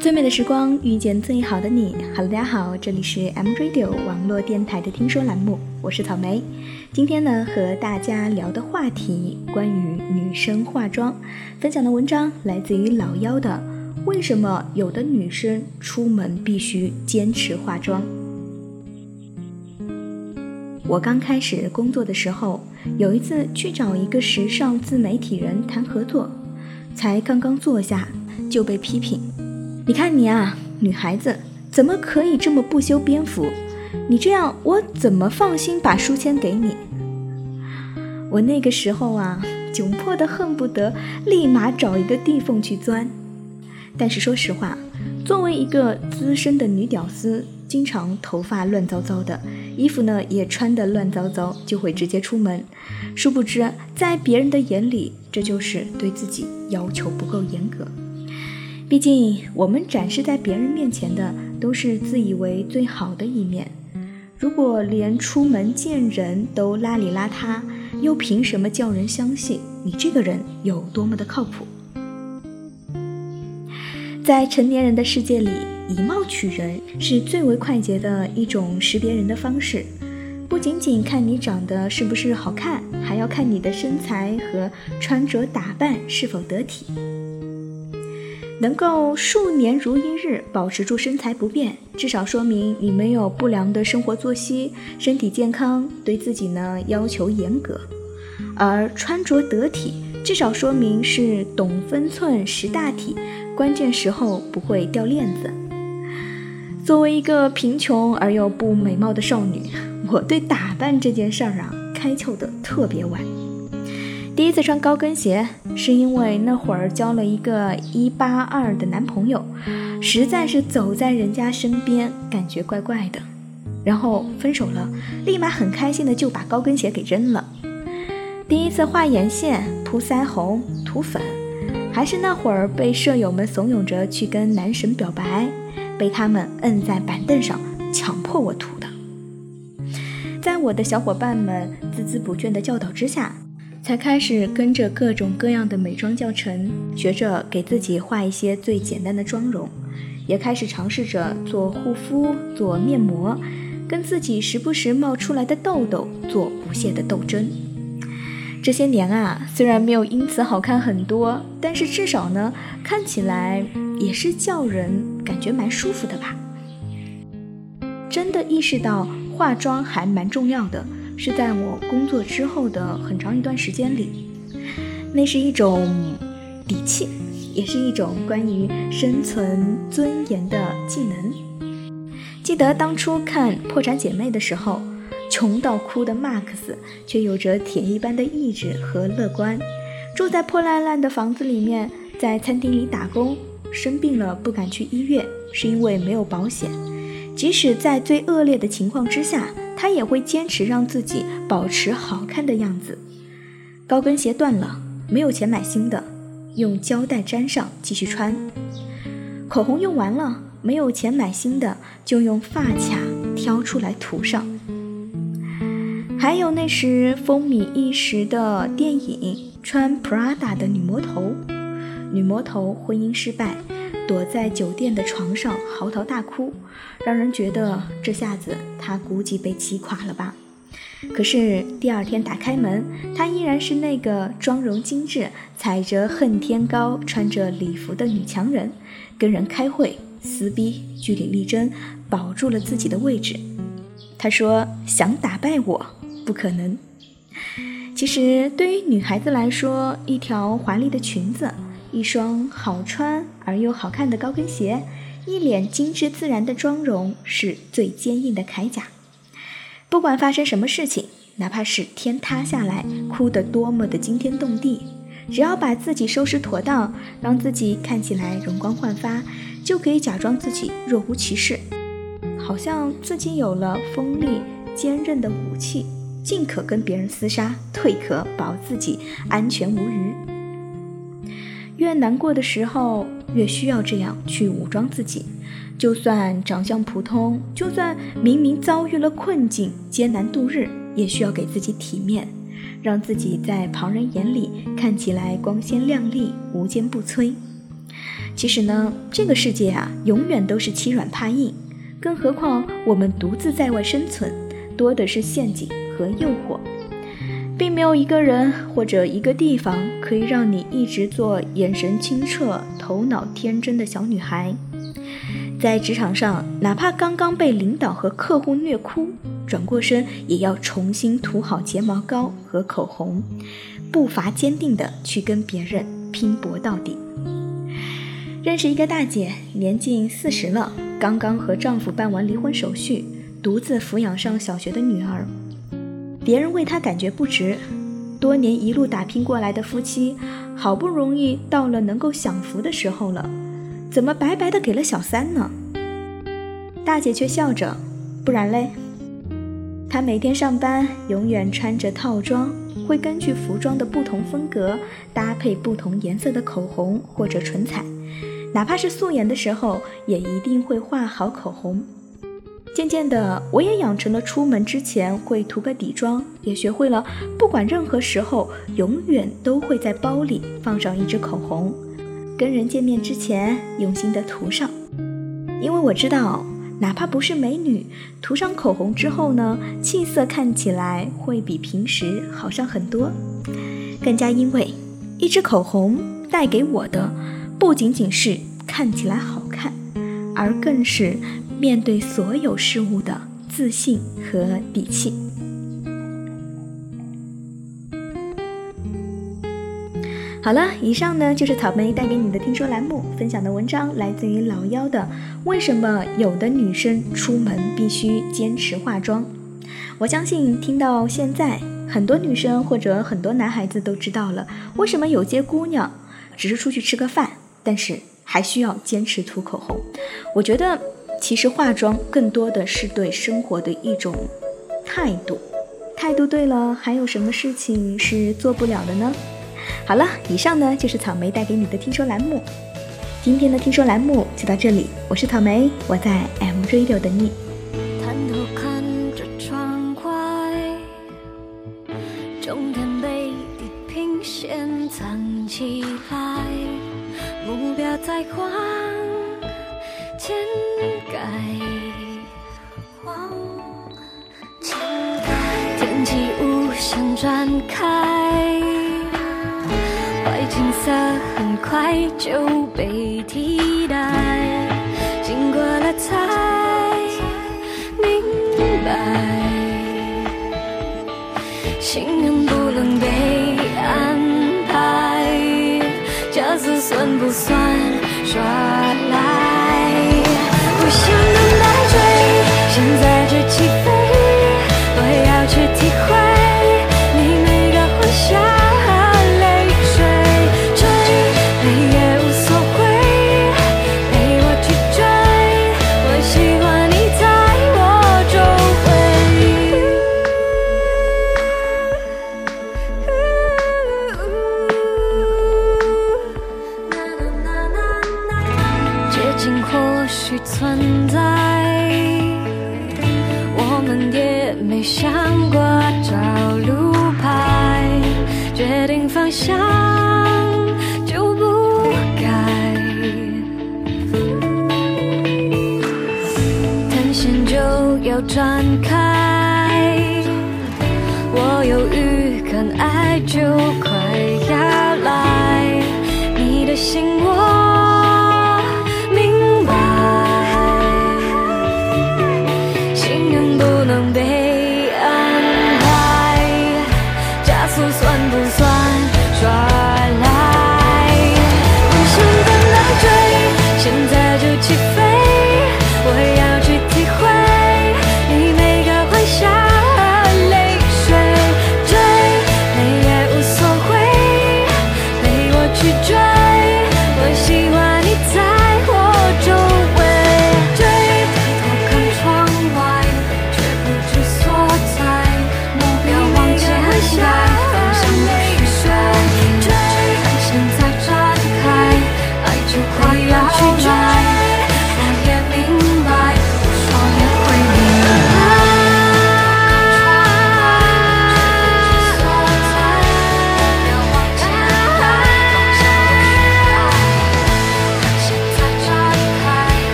最美的时光遇见最好的你。Hello，大家好，这里是 M Radio 网络电台的听说栏目，我是草莓。今天呢，和大家聊的话题关于女生化妆，分享的文章来自于老妖的《为什么有的女生出门必须坚持化妆》。我刚开始工作的时候，有一次去找一个时尚自媒体人谈合作，才刚刚坐下就被批评。你看你啊，女孩子怎么可以这么不修边幅？你这样我怎么放心把书签给你？我那个时候啊，窘迫的恨不得立马找一个地缝去钻。但是说实话，作为一个资深的女屌丝，经常头发乱糟糟的，衣服呢也穿得乱糟糟，就会直接出门。殊不知，在别人的眼里，这就是对自己要求不够严格。毕竟，我们展示在别人面前的都是自以为最好的一面。如果连出门见人都邋里邋遢，又凭什么叫人相信你这个人有多么的靠谱？在成年人的世界里，以貌取人是最为快捷的一种识别人的方式。不仅仅看你长得是不是好看，还要看你的身材和穿着打扮是否得体。能够数年如一日保持住身材不变，至少说明你没有不良的生活作息，身体健康，对自己呢要求严格。而穿着得体，至少说明是懂分寸、识大体，关键时候不会掉链子。作为一个贫穷而又不美貌的少女，我对打扮这件事儿啊开窍的特别晚。第一次穿高跟鞋，是因为那会儿交了一个一八二的男朋友，实在是走在人家身边感觉怪怪的，然后分手了，立马很开心的就把高跟鞋给扔了。第一次画眼线、涂腮红、涂粉，还是那会儿被舍友们怂恿着去跟男神表白，被他们摁在板凳上强迫我涂的。在我的小伙伴们孜孜不倦的教导之下。才开始跟着各种各样的美妆教程，学着给自己画一些最简单的妆容，也开始尝试着做护肤、做面膜，跟自己时不时冒出来的痘痘做不懈的斗争。这些年啊，虽然没有因此好看很多，但是至少呢，看起来也是叫人感觉蛮舒服的吧。真的意识到化妆还蛮重要的。是在我工作之后的很长一段时间里，那是一种底气，也是一种关于生存尊严的技能。记得当初看《破产姐妹》的时候，穷到哭的 Max 却有着铁一般的意志和乐观，住在破烂烂的房子里面，在餐厅里打工，生病了不敢去医院，是因为没有保险。即使在最恶劣的情况之下。他也会坚持让自己保持好看的样子。高跟鞋断了，没有钱买新的，用胶带粘上继续穿。口红用完了，没有钱买新的，就用发卡挑出来涂上。还有那时风靡一时的电影，穿 Prada 的女魔头，女魔头婚姻失败。躲在酒店的床上嚎啕大哭，让人觉得这下子她估计被击垮了吧。可是第二天打开门，她依然是那个妆容精致、踩着恨天高、穿着礼服的女强人，跟人开会、撕逼、据理力争，保住了自己的位置。她说：“想打败我，不可能。”其实对于女孩子来说，一条华丽的裙子。一双好穿而又好看的高跟鞋，一脸精致自然的妆容，是最坚硬的铠甲。不管发生什么事情，哪怕是天塌下来，哭得多么的惊天动地，只要把自己收拾妥当，让自己看起来容光焕发，就可以假装自己若无其事，好像自己有了锋利坚韧的武器，进可跟别人厮杀，退可保自己安全无虞。越难过的时候，越需要这样去武装自己，就算长相普通，就算明明遭遇了困境，艰难度日，也需要给自己体面，让自己在旁人眼里看起来光鲜亮丽、无坚不摧。其实呢，这个世界啊，永远都是欺软怕硬，更何况我们独自在外生存，多的是陷阱和诱惑，并没有一个人或者一个地方可以让你一直做眼神清澈、头脑天真的小女孩。在职场上，哪怕刚刚被领导和客户虐哭，转过身也要重新涂好睫毛膏和口红，步伐坚定的去跟别人拼搏到底。认识一个大姐，年近四十了，刚刚和丈夫办完离婚手续，独自抚养上小学的女儿。别人为他感觉不值，多年一路打拼过来的夫妻，好不容易到了能够享福的时候了。怎么白白的给了小三呢？大姐却笑着，不然嘞？她每天上班永远穿着套装，会根据服装的不同风格搭配不同颜色的口红或者唇彩，哪怕是素颜的时候也一定会画好口红。渐渐的，我也养成了出门之前会涂个底妆，也学会了不管任何时候，永远都会在包里放上一支口红。跟人见面之前，用心的涂上，因为我知道，哪怕不是美女，涂上口红之后呢，气色看起来会比平时好上很多。更加因为，一支口红带给我的，不仅仅是看起来好看，而更是面对所有事物的自信和底气。好了，以上呢就是草莓带给你的听说栏目分享的文章，来自于老妖的。为什么有的女生出门必须坚持化妆？我相信听到现在，很多女生或者很多男孩子都知道了，为什么有些姑娘只是出去吃个饭，但是还需要坚持涂口红。我觉得，其实化妆更多的是对生活的一种态度，态度对了，还有什么事情是做不了的呢？好了，以上呢就是草莓带给你的听说栏目。今天的听说栏目就到这里，我是草莓，我在 M Radio 等你。目标在往前盖。往前盖，天气无限转开。坏景色很快就被替代，经过了才明白，幸运不能被安排，这次算不算耍赖？不想等待追，现在就起飞，或许存在，我们也没想过找路牌，决定方向就不改，探险就要转